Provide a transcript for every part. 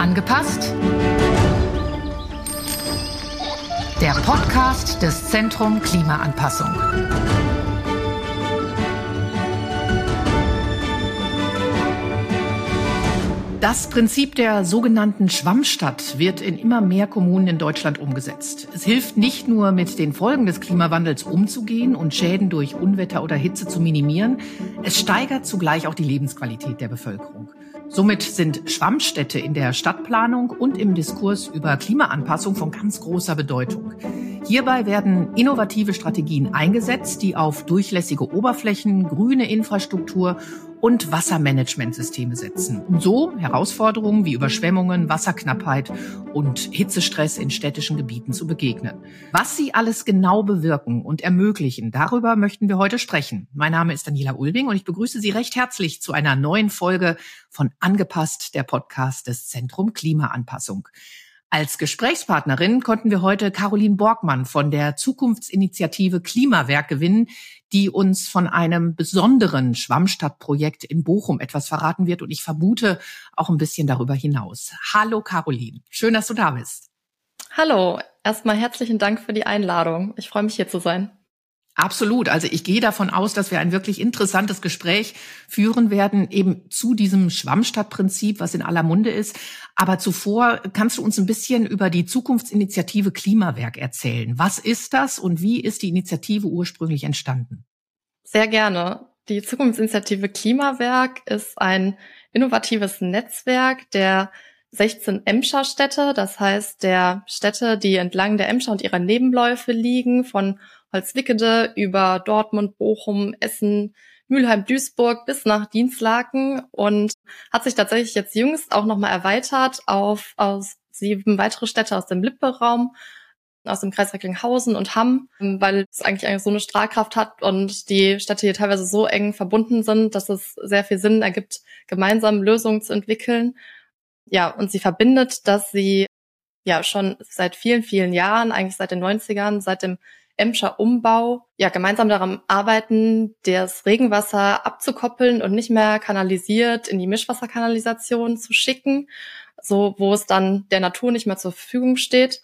Angepasst? Der Podcast des Zentrum Klimaanpassung. Das Prinzip der sogenannten Schwammstadt wird in immer mehr Kommunen in Deutschland umgesetzt. Es hilft nicht nur, mit den Folgen des Klimawandels umzugehen und Schäden durch Unwetter oder Hitze zu minimieren, es steigert zugleich auch die Lebensqualität der Bevölkerung. Somit sind Schwammstädte in der Stadtplanung und im Diskurs über Klimaanpassung von ganz großer Bedeutung. Hierbei werden innovative Strategien eingesetzt, die auf durchlässige Oberflächen, grüne Infrastruktur und Wassermanagementsysteme setzen, um so Herausforderungen wie Überschwemmungen, Wasserknappheit und Hitzestress in städtischen Gebieten zu begegnen. Was sie alles genau bewirken und ermöglichen, darüber möchten wir heute sprechen. Mein Name ist Daniela Ulbing und ich begrüße Sie recht herzlich zu einer neuen Folge von Angepasst, der Podcast des Zentrum Klimaanpassung. Als Gesprächspartnerin konnten wir heute Caroline Borgmann von der Zukunftsinitiative Klimawerk gewinnen, die uns von einem besonderen Schwammstadtprojekt in Bochum etwas verraten wird und ich vermute auch ein bisschen darüber hinaus. Hallo Caroline, schön, dass du da bist. Hallo, erstmal herzlichen Dank für die Einladung. Ich freue mich hier zu sein. Absolut. Also ich gehe davon aus, dass wir ein wirklich interessantes Gespräch führen werden, eben zu diesem Schwammstadtprinzip, was in aller Munde ist. Aber zuvor kannst du uns ein bisschen über die Zukunftsinitiative Klimawerk erzählen. Was ist das und wie ist die Initiative ursprünglich entstanden? Sehr gerne. Die Zukunftsinitiative Klimawerk ist ein innovatives Netzwerk der 16 Emscher Städte, das heißt der Städte, die entlang der Emscher und ihrer Nebenläufe liegen, von Holzwickede über Dortmund, Bochum, Essen, Mülheim, Duisburg bis nach Dienstlaken und hat sich tatsächlich jetzt jüngst auch nochmal erweitert auf aus sieben weitere Städte aus dem Lippe-Raum, aus dem Kreis Recklinghausen und Hamm, weil es eigentlich, so eine Strahlkraft hat und die Städte hier teilweise so eng verbunden sind, dass es sehr viel Sinn ergibt, gemeinsam Lösungen zu entwickeln. Ja, und sie verbindet, dass sie ja schon seit vielen, vielen Jahren, eigentlich seit den 90ern, seit dem Emscher Umbau ja gemeinsam daran arbeiten, das Regenwasser abzukoppeln und nicht mehr kanalisiert in die Mischwasserkanalisation zu schicken, so wo es dann der Natur nicht mehr zur Verfügung steht.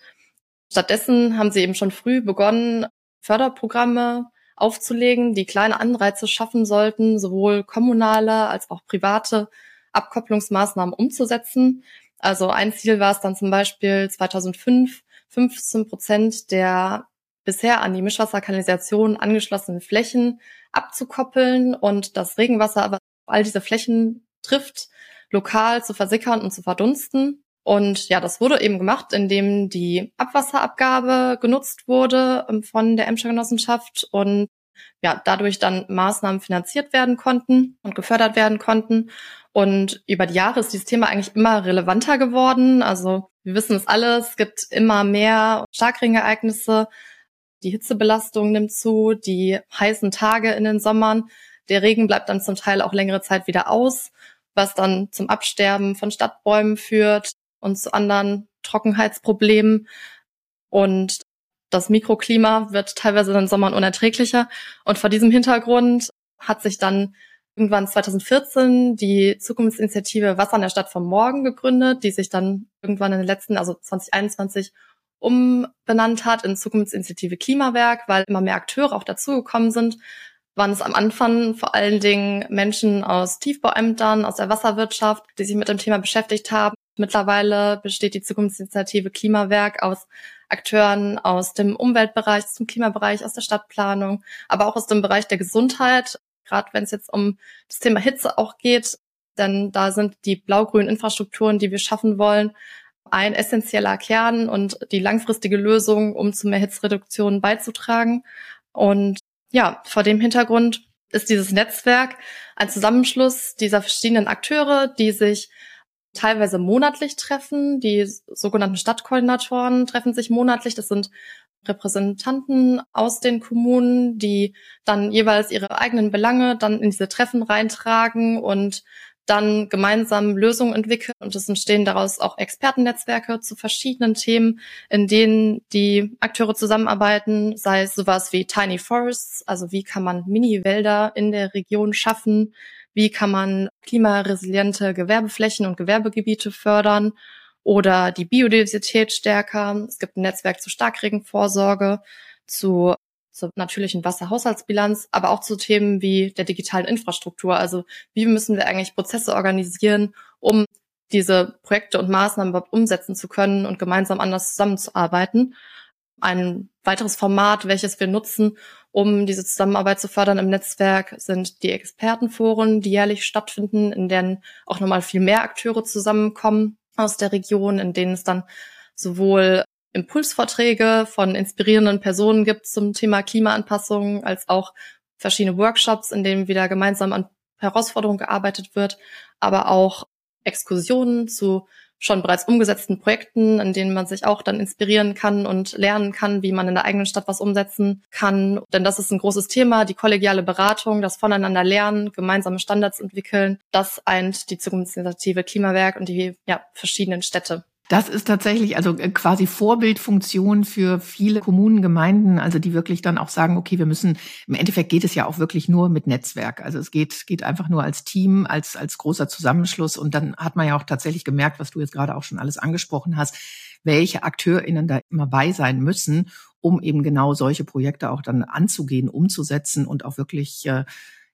Stattdessen haben sie eben schon früh begonnen, Förderprogramme aufzulegen, die kleine Anreize schaffen sollten, sowohl kommunale als auch private Abkopplungsmaßnahmen umzusetzen. Also ein Ziel war es dann zum Beispiel 2005 15 Prozent der bisher an die Mischwasserkanalisation angeschlossenen Flächen abzukoppeln und das Regenwasser aber all diese Flächen trifft, lokal zu versickern und zu verdunsten. Und ja, das wurde eben gemacht, indem die Abwasserabgabe genutzt wurde ähm, von der Emscher Genossenschaft und ja, dadurch dann Maßnahmen finanziert werden konnten und gefördert werden konnten. Und über die Jahre ist dieses Thema eigentlich immer relevanter geworden. Also wir wissen es alles, es gibt immer mehr Starkregenereignisse, die Hitzebelastung nimmt zu, die heißen Tage in den Sommern. Der Regen bleibt dann zum Teil auch längere Zeit wieder aus, was dann zum Absterben von Stadtbäumen führt und zu anderen Trockenheitsproblemen. Und das Mikroklima wird teilweise in den Sommern unerträglicher. Und vor diesem Hintergrund hat sich dann irgendwann 2014 die Zukunftsinitiative Wasser in der Stadt vom Morgen gegründet, die sich dann irgendwann in den letzten, also 2021, umbenannt hat in Zukunftsinitiative Klimawerk, weil immer mehr Akteure auch dazugekommen sind, waren es am Anfang vor allen Dingen Menschen aus Tiefbauämtern, aus der Wasserwirtschaft, die sich mit dem Thema beschäftigt haben. Mittlerweile besteht die Zukunftsinitiative Klimawerk aus Akteuren aus dem Umweltbereich, dem Klimabereich, aus der Stadtplanung, aber auch aus dem Bereich der Gesundheit. Gerade wenn es jetzt um das Thema Hitze auch geht, denn da sind die blau-grünen Infrastrukturen, die wir schaffen wollen, ein essentieller Kern und die langfristige Lösung, um zu mehr Hitzreduktion beizutragen. Und ja, vor dem Hintergrund ist dieses Netzwerk ein Zusammenschluss dieser verschiedenen Akteure, die sich teilweise monatlich treffen. Die sogenannten Stadtkoordinatoren treffen sich monatlich. Das sind Repräsentanten aus den Kommunen, die dann jeweils ihre eigenen Belange dann in diese Treffen reintragen und dann gemeinsam Lösungen entwickeln. Und es entstehen daraus auch Expertennetzwerke zu verschiedenen Themen, in denen die Akteure zusammenarbeiten, sei es sowas wie Tiny Forests, also wie kann man Mini-Wälder in der Region schaffen, wie kann man klimaresiliente Gewerbeflächen und Gewerbegebiete fördern? Oder die Biodiversität stärker. Es gibt ein Netzwerk zur Starkregenvorsorge, zu zur natürlichen Wasserhaushaltsbilanz, aber auch zu Themen wie der digitalen Infrastruktur. Also wie müssen wir eigentlich Prozesse organisieren, um diese Projekte und Maßnahmen überhaupt umsetzen zu können und gemeinsam anders zusammenzuarbeiten. Ein weiteres Format, welches wir nutzen, um diese Zusammenarbeit zu fördern im Netzwerk, sind die Expertenforen, die jährlich stattfinden, in denen auch nochmal viel mehr Akteure zusammenkommen aus der Region, in denen es dann sowohl Impulsvorträge von inspirierenden Personen gibt zum Thema Klimaanpassung, als auch verschiedene Workshops, in denen wieder gemeinsam an Herausforderungen gearbeitet wird, aber auch Exkursionen zu schon bereits umgesetzten Projekten, in denen man sich auch dann inspirieren kann und lernen kann, wie man in der eigenen Stadt was umsetzen kann. Denn das ist ein großes Thema, die kollegiale Beratung, das Voneinander lernen, gemeinsame Standards entwickeln. Das eint die Zukunftsinitiative Klimawerk und die ja, verschiedenen Städte. Das ist tatsächlich also äh, quasi Vorbildfunktion für viele Kommunen, Gemeinden, also die wirklich dann auch sagen, okay, wir müssen, im Endeffekt geht es ja auch wirklich nur mit Netzwerk. Also es geht, geht einfach nur als Team, als, als großer Zusammenschluss. Und dann hat man ja auch tatsächlich gemerkt, was du jetzt gerade auch schon alles angesprochen hast, welche AkteurInnen da immer bei sein müssen, um eben genau solche Projekte auch dann anzugehen, umzusetzen und auch wirklich äh,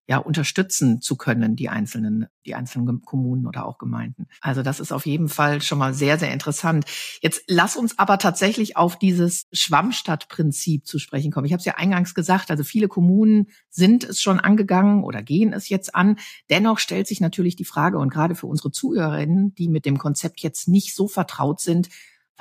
ja unterstützen zu können, die einzelnen, die einzelnen Kommunen oder auch Gemeinden. Also das ist auf jeden Fall schon mal sehr, sehr interessant. Jetzt lass uns aber tatsächlich auf dieses Schwammstadtprinzip zu sprechen kommen. Ich habe es ja eingangs gesagt, also viele Kommunen sind es schon angegangen oder gehen es jetzt an. Dennoch stellt sich natürlich die Frage, und gerade für unsere Zuhörerinnen, die mit dem Konzept jetzt nicht so vertraut sind,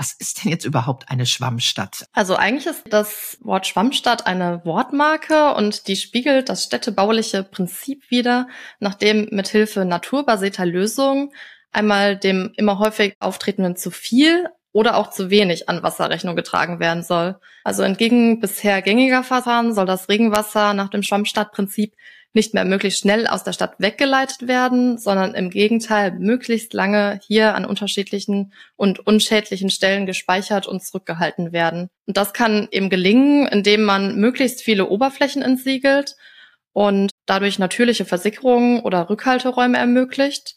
was ist denn jetzt überhaupt eine Schwammstadt? Also eigentlich ist das Wort Schwammstadt eine Wortmarke und die spiegelt das städtebauliche Prinzip wider, nachdem mithilfe naturbasierter Lösungen einmal dem immer häufig auftretenden zu viel oder auch zu wenig an Wasserrechnung getragen werden soll. Also entgegen bisher gängiger Verfahren soll das Regenwasser nach dem Schwammstadtprinzip nicht mehr möglichst schnell aus der Stadt weggeleitet werden, sondern im Gegenteil möglichst lange hier an unterschiedlichen und unschädlichen Stellen gespeichert und zurückgehalten werden. Und das kann eben gelingen, indem man möglichst viele Oberflächen entsiegelt und dadurch natürliche Versickerungen oder Rückhalteräume ermöglicht.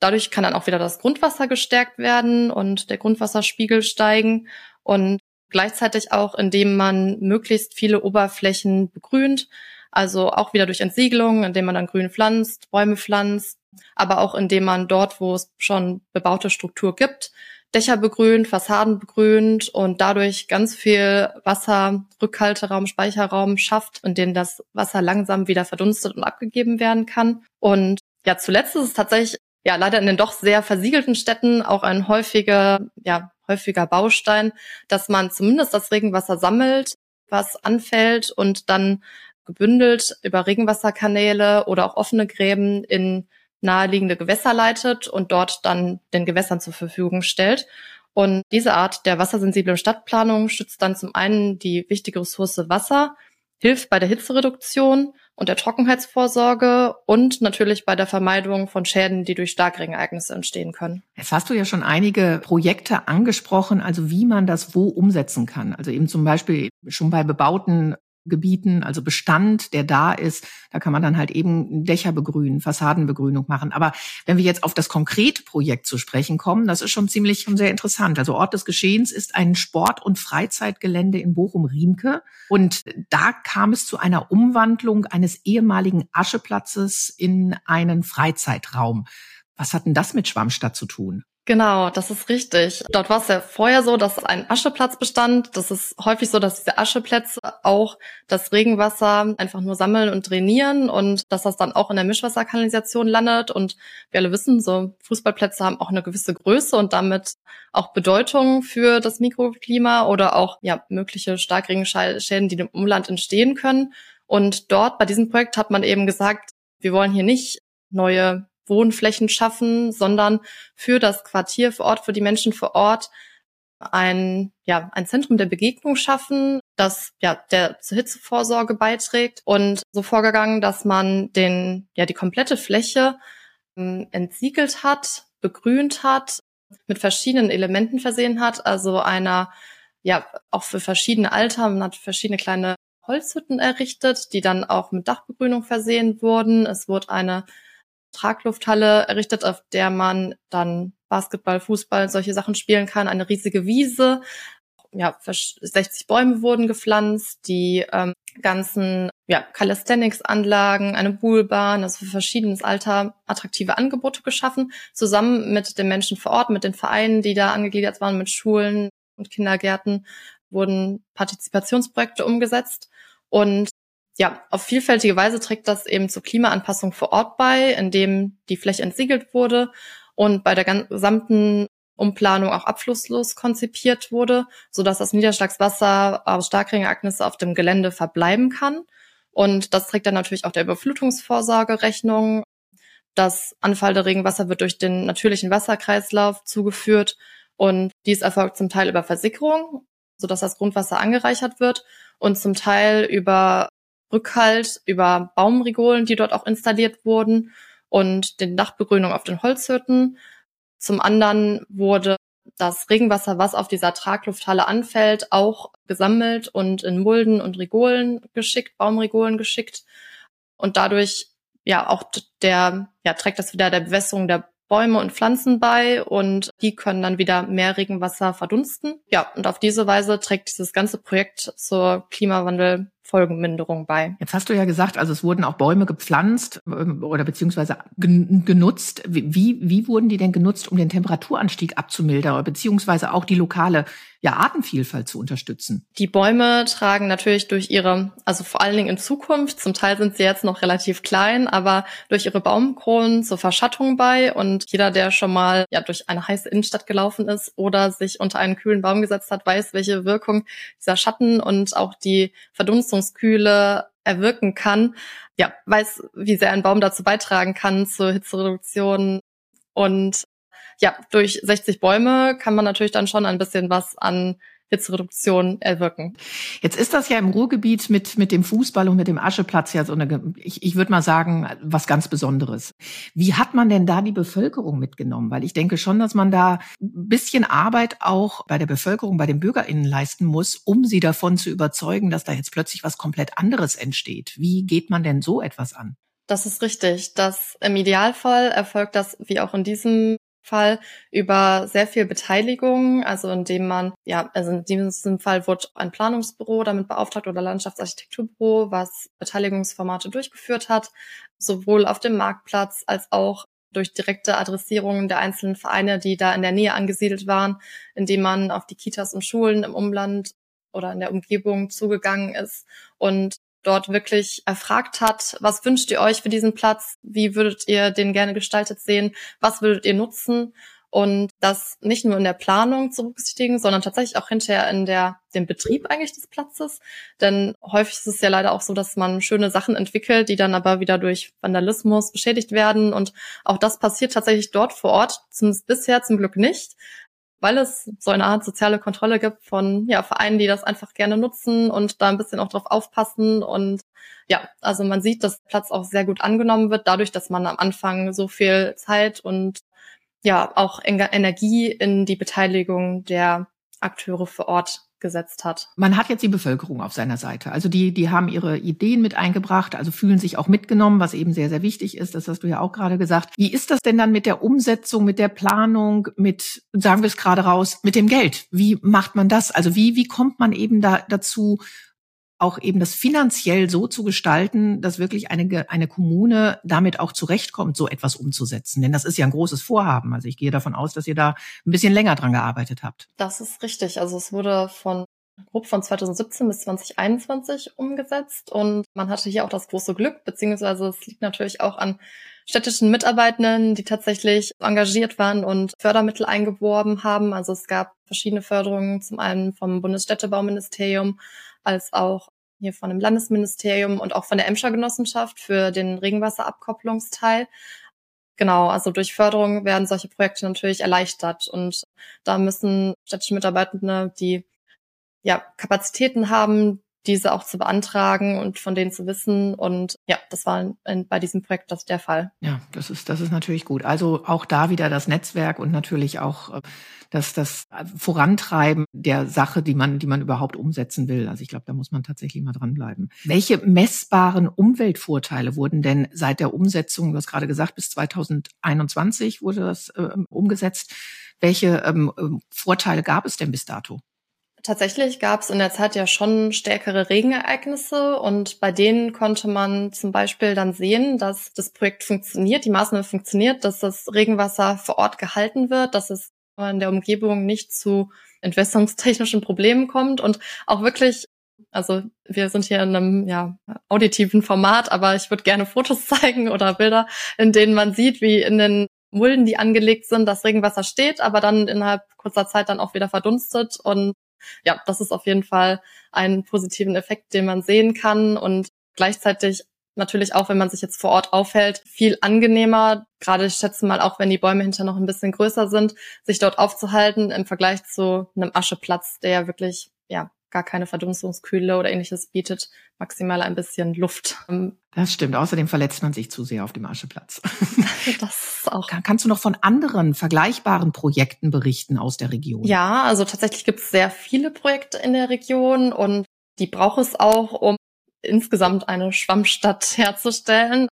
Dadurch kann dann auch wieder das Grundwasser gestärkt werden und der Grundwasserspiegel steigen und gleichzeitig auch, indem man möglichst viele Oberflächen begrünt, also auch wieder durch Entsiegelung, indem man dann grün pflanzt, Bäume pflanzt, aber auch indem man dort, wo es schon bebaute Struktur gibt, Dächer begrünt, Fassaden begrünt und dadurch ganz viel Wasser, Rückhalteraum, Speicherraum schafft, in dem das Wasser langsam wieder verdunstet und abgegeben werden kann. Und ja, zuletzt ist es tatsächlich ja leider in den doch sehr versiegelten Städten auch ein häufiger, ja, häufiger Baustein, dass man zumindest das Regenwasser sammelt, was anfällt und dann gebündelt über Regenwasserkanäle oder auch offene Gräben in naheliegende Gewässer leitet und dort dann den Gewässern zur Verfügung stellt. Und diese Art der wassersensiblen Stadtplanung schützt dann zum einen die wichtige Ressource Wasser, hilft bei der Hitzereduktion und der Trockenheitsvorsorge und natürlich bei der Vermeidung von Schäden, die durch Starkregenereignisse entstehen können. Jetzt hast du ja schon einige Projekte angesprochen, also wie man das wo umsetzen kann. Also eben zum Beispiel schon bei bebauten Gebieten, also Bestand, der da ist, da kann man dann halt eben Dächer begrünen, Fassadenbegrünung machen. Aber wenn wir jetzt auf das konkrete Projekt zu sprechen kommen, das ist schon ziemlich schon sehr interessant. Also Ort des Geschehens ist ein Sport- und Freizeitgelände in Bochum-Riemke. Und da kam es zu einer Umwandlung eines ehemaligen Ascheplatzes in einen Freizeitraum. Was hat denn das mit Schwammstadt zu tun? Genau, das ist richtig. Dort war es ja vorher so, dass ein Ascheplatz bestand. Das ist häufig so, dass diese Ascheplätze auch das Regenwasser einfach nur sammeln und trainieren und dass das dann auch in der Mischwasserkanalisation landet. Und wir alle wissen, so Fußballplätze haben auch eine gewisse Größe und damit auch Bedeutung für das Mikroklima oder auch ja mögliche Starkregenschäden, die im Umland entstehen können. Und dort bei diesem Projekt hat man eben gesagt, wir wollen hier nicht neue Wohnflächen schaffen, sondern für das Quartier vor Ort, für die Menschen vor Ort ein, ja, ein Zentrum der Begegnung schaffen, das ja der zur Hitzevorsorge beiträgt und so vorgegangen, dass man den, ja, die komplette Fläche ähm, entsiegelt hat, begrünt hat, mit verschiedenen Elementen versehen hat, also einer, ja, auch für verschiedene Alter, man hat verschiedene kleine Holzhütten errichtet, die dann auch mit Dachbegrünung versehen wurden. Es wurde eine Traglufthalle errichtet, auf der man dann Basketball, Fußball, solche Sachen spielen kann. Eine riesige Wiese. Ja, 60 Bäume wurden gepflanzt, die ähm, ganzen ja, Calisthenics-Anlagen, eine Poolbahn, also für verschiedenes Alter attraktive Angebote geschaffen, zusammen mit den Menschen vor Ort, mit den Vereinen, die da angegliedert waren, mit Schulen und Kindergärten wurden Partizipationsprojekte umgesetzt. Und ja, auf vielfältige Weise trägt das eben zur Klimaanpassung vor Ort bei, indem die Fläche entsiegelt wurde und bei der gesamten Umplanung auch abflusslos konzipiert wurde, so dass das Niederschlagswasser aus Starkregenereignisse auf dem Gelände verbleiben kann. Und das trägt dann natürlich auch der Überflutungsvorsorge Rechnung. Das anfallende Regenwasser wird durch den natürlichen Wasserkreislauf zugeführt und dies erfolgt zum Teil über Versickerung, so dass das Grundwasser angereichert wird und zum Teil über Rückhalt, über Baumrigolen, die dort auch installiert wurden und den Dachbegrünung auf den Holzhütten. Zum anderen wurde das Regenwasser, was auf dieser Traglufthalle anfällt, auch gesammelt und in Mulden und Rigolen geschickt, Baumrigolen geschickt. Und dadurch, ja, auch der, ja, trägt das wieder der Bewässerung der Bäume und Pflanzen bei und die können dann wieder mehr Regenwasser verdunsten. Ja, und auf diese Weise trägt dieses ganze Projekt zur Klimawandel Folgenminderung bei. Jetzt hast du ja gesagt, also es wurden auch Bäume gepflanzt ähm, oder beziehungsweise genutzt. Wie, wie wurden die denn genutzt, um den Temperaturanstieg abzumildern oder beziehungsweise auch die lokale ja, Artenvielfalt zu unterstützen? Die Bäume tragen natürlich durch ihre, also vor allen Dingen in Zukunft, zum Teil sind sie jetzt noch relativ klein, aber durch ihre Baumkronen zur Verschattung bei und jeder, der schon mal ja durch eine heiße Innenstadt gelaufen ist oder sich unter einen kühlen Baum gesetzt hat, weiß, welche Wirkung dieser Schatten und auch die Verdunstung Heizungskühle erwirken kann, ja, weiß, wie sehr ein Baum dazu beitragen kann zur Hitzereduktion. Und ja, durch 60 Bäume kann man natürlich dann schon ein bisschen was an Hitzereduktion erwirken. Jetzt ist das ja im Ruhrgebiet mit, mit dem Fußball und mit dem Ascheplatz ja so eine, ich, ich würde mal sagen, was ganz Besonderes. Wie hat man denn da die Bevölkerung mitgenommen? Weil ich denke schon, dass man da ein bisschen Arbeit auch bei der Bevölkerung, bei den BürgerInnen leisten muss, um sie davon zu überzeugen, dass da jetzt plötzlich was komplett anderes entsteht. Wie geht man denn so etwas an? Das ist richtig. Das im Idealfall erfolgt das wie auch in diesem Fall über sehr viel Beteiligung, also indem man, ja, also in diesem Fall wurde ein Planungsbüro damit beauftragt oder Landschaftsarchitekturbüro, was Beteiligungsformate durchgeführt hat, sowohl auf dem Marktplatz als auch durch direkte Adressierungen der einzelnen Vereine, die da in der Nähe angesiedelt waren, indem man auf die Kitas und Schulen im Umland oder in der Umgebung zugegangen ist und dort wirklich erfragt hat, was wünscht ihr euch für diesen Platz? Wie würdet ihr den gerne gestaltet sehen? Was würdet ihr nutzen? Und das nicht nur in der Planung zu berücksichtigen, sondern tatsächlich auch hinterher in der, dem Betrieb eigentlich des Platzes. Denn häufig ist es ja leider auch so, dass man schöne Sachen entwickelt, die dann aber wieder durch Vandalismus beschädigt werden. Und auch das passiert tatsächlich dort vor Ort, zumindest bisher zum Glück nicht weil es so eine Art soziale Kontrolle gibt von ja, Vereinen, die das einfach gerne nutzen und da ein bisschen auch drauf aufpassen. Und ja, also man sieht, dass Platz auch sehr gut angenommen wird, dadurch, dass man am Anfang so viel Zeit und ja auch Energie in die Beteiligung der Akteure vor Ort gesetzt hat. Man hat jetzt die Bevölkerung auf seiner Seite. Also die, die haben ihre Ideen mit eingebracht, also fühlen sich auch mitgenommen, was eben sehr, sehr wichtig ist. Das hast du ja auch gerade gesagt. Wie ist das denn dann mit der Umsetzung, mit der Planung, mit, sagen wir es gerade raus, mit dem Geld? Wie macht man das? Also wie, wie kommt man eben da dazu, auch eben das finanziell so zu gestalten, dass wirklich eine, eine Kommune damit auch zurechtkommt, so etwas umzusetzen. Denn das ist ja ein großes Vorhaben. Also ich gehe davon aus, dass ihr da ein bisschen länger dran gearbeitet habt. Das ist richtig. Also es wurde von grob von 2017 bis 2021 umgesetzt und man hatte hier auch das große Glück, beziehungsweise es liegt natürlich auch an städtischen Mitarbeitenden, die tatsächlich engagiert waren und Fördermittel eingeworben haben. Also es gab verschiedene Förderungen, zum einen vom Bundesstädtebauministerium, als auch hier von dem Landesministerium und auch von der Emscher Genossenschaft für den Regenwasserabkopplungsteil. Genau, also durch Förderung werden solche Projekte natürlich erleichtert und da müssen städtische Mitarbeitende, die ja Kapazitäten haben, diese auch zu beantragen und von denen zu wissen. Und ja, das war in, bei diesem Projekt das der Fall. Ja, das ist, das ist natürlich gut. Also auch da wieder das Netzwerk und natürlich auch äh, das, das Vorantreiben der Sache, die man, die man überhaupt umsetzen will. Also ich glaube, da muss man tatsächlich mal dranbleiben. Welche messbaren Umweltvorteile wurden denn seit der Umsetzung, du hast gerade gesagt, bis 2021 wurde das äh, umgesetzt. Welche ähm, ähm, Vorteile gab es denn bis dato? Tatsächlich gab es in der Zeit ja schon stärkere Regenereignisse und bei denen konnte man zum Beispiel dann sehen, dass das Projekt funktioniert, die Maßnahme funktioniert, dass das Regenwasser vor Ort gehalten wird, dass es in der Umgebung nicht zu entwässerungstechnischen Problemen kommt und auch wirklich also wir sind hier in einem ja, auditiven Format, aber ich würde gerne Fotos zeigen oder Bilder, in denen man sieht, wie in den Mulden, die angelegt sind, das Regenwasser steht, aber dann innerhalb kurzer Zeit dann auch wieder verdunstet und ja, das ist auf jeden Fall einen positiven Effekt, den man sehen kann und gleichzeitig natürlich auch, wenn man sich jetzt vor Ort aufhält, viel angenehmer. Gerade ich schätze mal auch, wenn die Bäume hinter noch ein bisschen größer sind, sich dort aufzuhalten im Vergleich zu einem Ascheplatz, der ja wirklich ja gar keine Verdunstungskühle oder ähnliches bietet, maximal ein bisschen Luft. Das stimmt. Außerdem verletzt man sich zu sehr auf dem Ascheplatz. das auch. Kannst du noch von anderen vergleichbaren Projekten berichten aus der Region? Ja, also tatsächlich gibt es sehr viele Projekte in der Region und die braucht es auch, um insgesamt eine Schwammstadt herzustellen.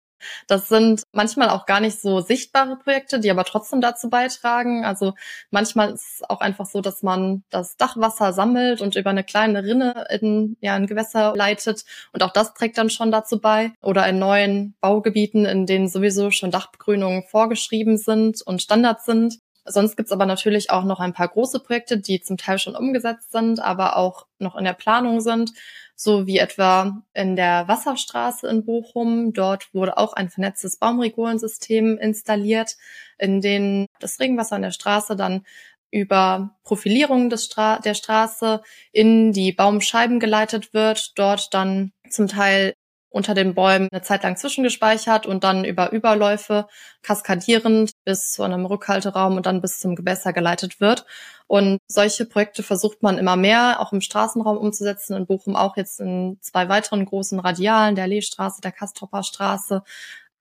Das sind manchmal auch gar nicht so sichtbare Projekte, die aber trotzdem dazu beitragen. Also manchmal ist es auch einfach so, dass man das Dachwasser sammelt und über eine kleine Rinne in ja, ein Gewässer leitet. Und auch das trägt dann schon dazu bei. Oder in neuen Baugebieten, in denen sowieso schon Dachbegrünungen vorgeschrieben sind und Standard sind. Sonst gibt's aber natürlich auch noch ein paar große Projekte, die zum Teil schon umgesetzt sind, aber auch noch in der Planung sind so wie etwa in der Wasserstraße in Bochum. Dort wurde auch ein vernetztes Baumregulensystem installiert, in dem das Regenwasser in der Straße dann über Profilierung des Stra der Straße in die Baumscheiben geleitet wird, dort dann zum Teil unter den Bäumen eine Zeit lang zwischengespeichert und dann über Überläufe kaskadierend bis zu einem Rückhalteraum und dann bis zum Gewässer geleitet wird. Und solche Projekte versucht man immer mehr auch im Straßenraum umzusetzen. In Bochum auch jetzt in zwei weiteren großen Radialen, der Leestraße, der Kastropper Straße,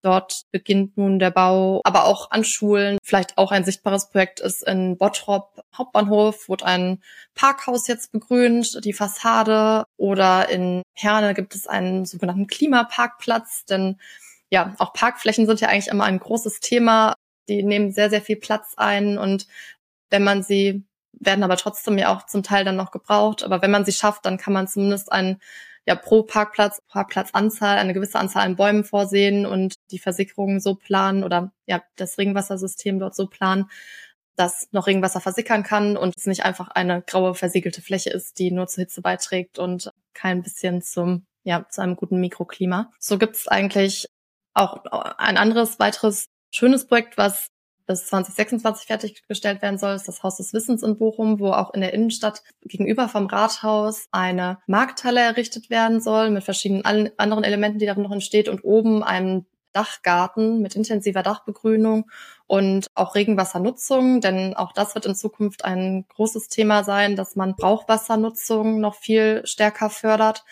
Dort beginnt nun der Bau, aber auch an Schulen. Vielleicht auch ein sichtbares Projekt ist in Bottrop Hauptbahnhof, wurde ein Parkhaus jetzt begrünt, die Fassade. Oder in Herne gibt es einen sogenannten Klimaparkplatz, denn ja, auch Parkflächen sind ja eigentlich immer ein großes Thema. Die nehmen sehr, sehr viel Platz ein und wenn man sie werden aber trotzdem ja auch zum Teil dann noch gebraucht. Aber wenn man sie schafft, dann kann man zumindest einen ja pro Parkplatz, Parkplatzanzahl eine gewisse Anzahl an Bäumen vorsehen und die Versickerungen so planen oder ja das Regenwassersystem dort so planen, dass noch Regenwasser versickern kann und es nicht einfach eine graue versiegelte Fläche ist, die nur zur Hitze beiträgt und kein bisschen zum ja zu einem guten Mikroklima. So gibt es eigentlich auch ein anderes weiteres schönes Projekt, was bis 2026 fertiggestellt werden soll, ist das Haus des Wissens in Bochum, wo auch in der Innenstadt gegenüber vom Rathaus eine Markthalle errichtet werden soll mit verschiedenen anderen Elementen, die darin noch entsteht und oben einem Dachgarten mit intensiver Dachbegrünung und auch Regenwassernutzung, denn auch das wird in Zukunft ein großes Thema sein, dass man Brauchwassernutzung noch viel stärker fördert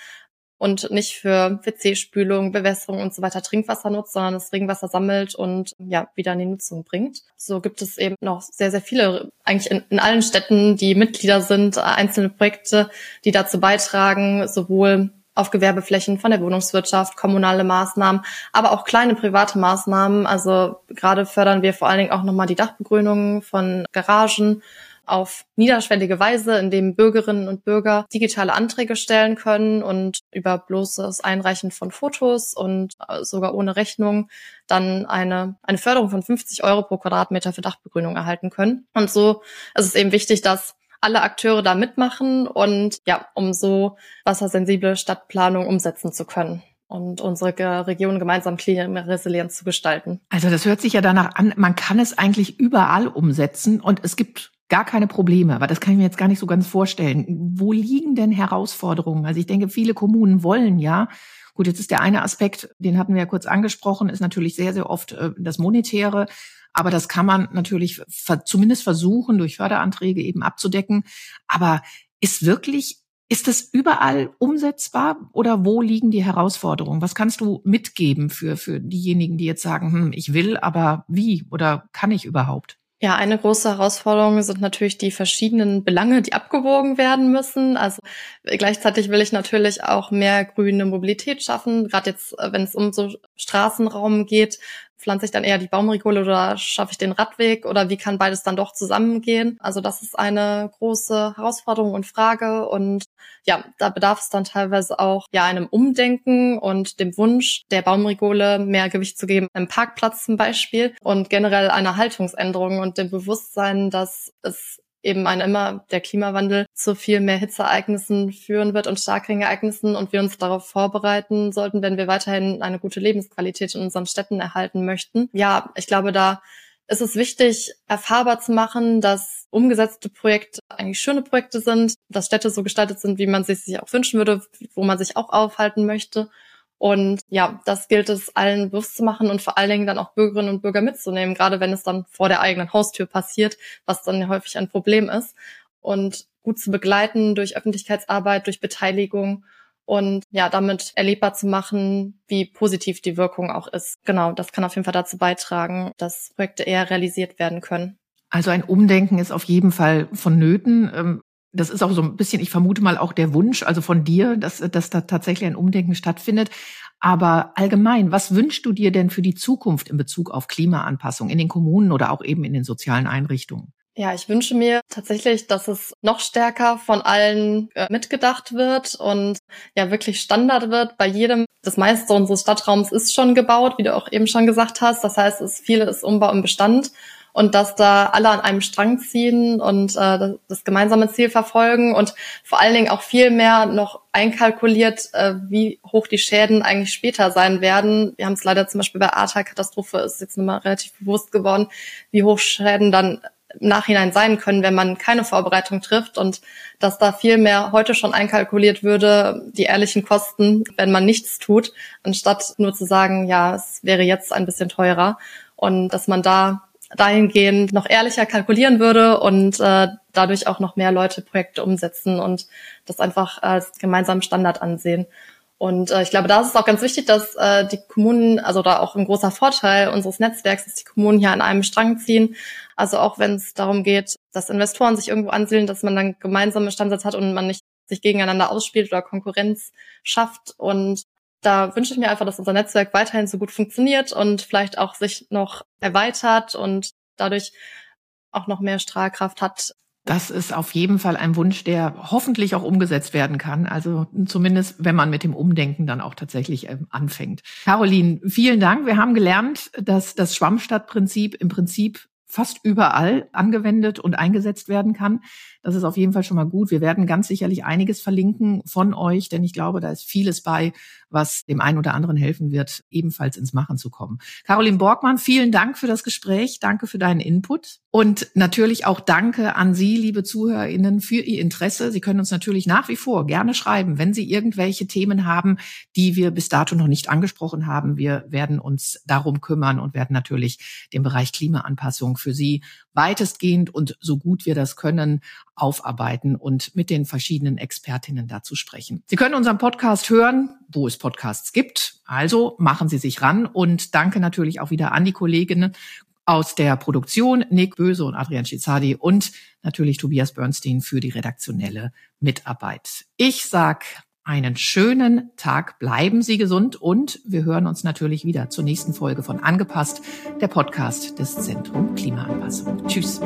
und nicht für WC-Spülung, Bewässerung und so weiter Trinkwasser nutzt, sondern das Regenwasser sammelt und ja wieder in die Nutzung bringt. So gibt es eben noch sehr, sehr viele, eigentlich in, in allen Städten, die Mitglieder sind, einzelne Projekte, die dazu beitragen, sowohl auf Gewerbeflächen von der Wohnungswirtschaft, kommunale Maßnahmen, aber auch kleine private Maßnahmen. Also gerade fördern wir vor allen Dingen auch nochmal die Dachbegrünung von Garagen auf niederschwellige Weise, in dem Bürgerinnen und Bürger digitale Anträge stellen können und über bloßes Einreichen von Fotos und äh, sogar ohne Rechnung dann eine, eine Förderung von 50 Euro pro Quadratmeter für Dachbegrünung erhalten können. Und so ist es eben wichtig, dass alle Akteure da mitmachen und ja, um so wassersensible Stadtplanung umsetzen zu können und unsere Region gemeinsam klimaresilient zu gestalten. Also das hört sich ja danach an, man kann es eigentlich überall umsetzen und es gibt gar keine Probleme, aber das kann ich mir jetzt gar nicht so ganz vorstellen. Wo liegen denn Herausforderungen? Also ich denke, viele Kommunen wollen ja. Gut, jetzt ist der eine Aspekt, den hatten wir ja kurz angesprochen, ist natürlich sehr, sehr oft äh, das Monetäre. Aber das kann man natürlich zumindest versuchen, durch Förderanträge eben abzudecken. Aber ist wirklich Ist das überall umsetzbar oder wo liegen die Herausforderungen? Was kannst du mitgeben für, für diejenigen, die jetzt sagen, hm, ich will, aber wie oder kann ich überhaupt? Ja, eine große Herausforderung sind natürlich die verschiedenen Belange, die abgewogen werden müssen. Also gleichzeitig will ich natürlich auch mehr grüne Mobilität schaffen. Gerade jetzt, wenn es um so Straßenraum geht, pflanze ich dann eher die Baumregole oder schaffe ich den Radweg oder wie kann beides dann doch zusammengehen? Also das ist eine große Herausforderung und Frage und ja, da bedarf es dann teilweise auch ja einem Umdenken und dem Wunsch der Baumregole mehr Gewicht zu geben, einem Parkplatz zum Beispiel und generell einer Haltungsänderung und dem Bewusstsein, dass es eben ein immer der Klimawandel zu viel mehr Hitzeereignissen führen wird und Starkregenereignissen und wir uns darauf vorbereiten sollten, wenn wir weiterhin eine gute Lebensqualität in unseren Städten erhalten möchten. Ja, ich glaube, da ist es wichtig, erfahrbar zu machen, dass umgesetzte Projekte eigentlich schöne Projekte sind, dass Städte so gestaltet sind, wie man sich sich auch wünschen würde, wo man sich auch aufhalten möchte und ja, das gilt es allen bewusst zu machen und vor allen Dingen dann auch Bürgerinnen und Bürger mitzunehmen, gerade wenn es dann vor der eigenen Haustür passiert, was dann häufig ein Problem ist. Und gut zu begleiten durch Öffentlichkeitsarbeit, durch Beteiligung und ja, damit erlebbar zu machen, wie positiv die Wirkung auch ist. Genau, das kann auf jeden Fall dazu beitragen, dass Projekte eher realisiert werden können. Also ein Umdenken ist auf jeden Fall vonnöten. Das ist auch so ein bisschen, ich vermute mal auch der Wunsch, also von dir, dass, dass da tatsächlich ein Umdenken stattfindet. Aber allgemein, was wünschst du dir denn für die Zukunft in Bezug auf Klimaanpassung in den Kommunen oder auch eben in den sozialen Einrichtungen? Ja, ich wünsche mir tatsächlich, dass es noch stärker von allen äh, mitgedacht wird und ja wirklich Standard wird bei jedem. Das meiste unseres Stadtraums ist schon gebaut, wie du auch eben schon gesagt hast. Das heißt, es viele ist Umbau im Bestand und dass da alle an einem Strang ziehen und äh, das gemeinsame Ziel verfolgen und vor allen Dingen auch viel mehr noch einkalkuliert, äh, wie hoch die Schäden eigentlich später sein werden. Wir haben es leider zum Beispiel bei Ahrtal-Katastrophe ist jetzt nochmal relativ bewusst geworden, wie hoch Schäden dann im Nachhinein sein können, wenn man keine Vorbereitung trifft und dass da viel mehr heute schon einkalkuliert würde, die ehrlichen Kosten, wenn man nichts tut, anstatt nur zu sagen, ja, es wäre jetzt ein bisschen teurer und dass man da dahingehend noch ehrlicher kalkulieren würde und äh, dadurch auch noch mehr Leute Projekte umsetzen und das einfach als gemeinsamen Standard ansehen. Und äh, ich glaube, da ist es auch ganz wichtig, dass äh, die Kommunen, also da auch ein großer Vorteil unseres Netzwerks, dass die Kommunen hier an einem Strang ziehen. Also auch wenn es darum geht, dass Investoren sich irgendwo ansiedeln, dass man dann gemeinsame Standards hat und man nicht sich gegeneinander ausspielt oder Konkurrenz schafft und da wünsche ich mir einfach, dass unser Netzwerk weiterhin so gut funktioniert und vielleicht auch sich noch erweitert und dadurch auch noch mehr Strahlkraft hat. Das ist auf jeden Fall ein Wunsch, der hoffentlich auch umgesetzt werden kann. Also zumindest, wenn man mit dem Umdenken dann auch tatsächlich ähm, anfängt. Caroline, vielen Dank. Wir haben gelernt, dass das Schwammstadtprinzip im Prinzip fast überall angewendet und eingesetzt werden kann. Das ist auf jeden Fall schon mal gut. Wir werden ganz sicherlich einiges verlinken von euch, denn ich glaube, da ist vieles bei, was dem einen oder anderen helfen wird, ebenfalls ins Machen zu kommen. Caroline Borgmann, vielen Dank für das Gespräch. Danke für deinen Input. Und natürlich auch danke an Sie, liebe ZuhörerInnen, für Ihr Interesse. Sie können uns natürlich nach wie vor gerne schreiben, wenn Sie irgendwelche Themen haben, die wir bis dato noch nicht angesprochen haben. Wir werden uns darum kümmern und werden natürlich den Bereich Klimaanpassung für Sie weitestgehend und so gut wir das können aufarbeiten und mit den verschiedenen Expertinnen dazu sprechen. Sie können unseren Podcast hören, wo es Podcasts gibt. Also machen Sie sich ran und danke natürlich auch wieder an die Kolleginnen aus der Produktion, Nick Böse und Adrian Schizadi und natürlich Tobias Bernstein für die redaktionelle Mitarbeit. Ich sag einen schönen Tag, bleiben Sie gesund und wir hören uns natürlich wieder zur nächsten Folge von Angepasst, der Podcast des Zentrum Klimaanpassung. Tschüss.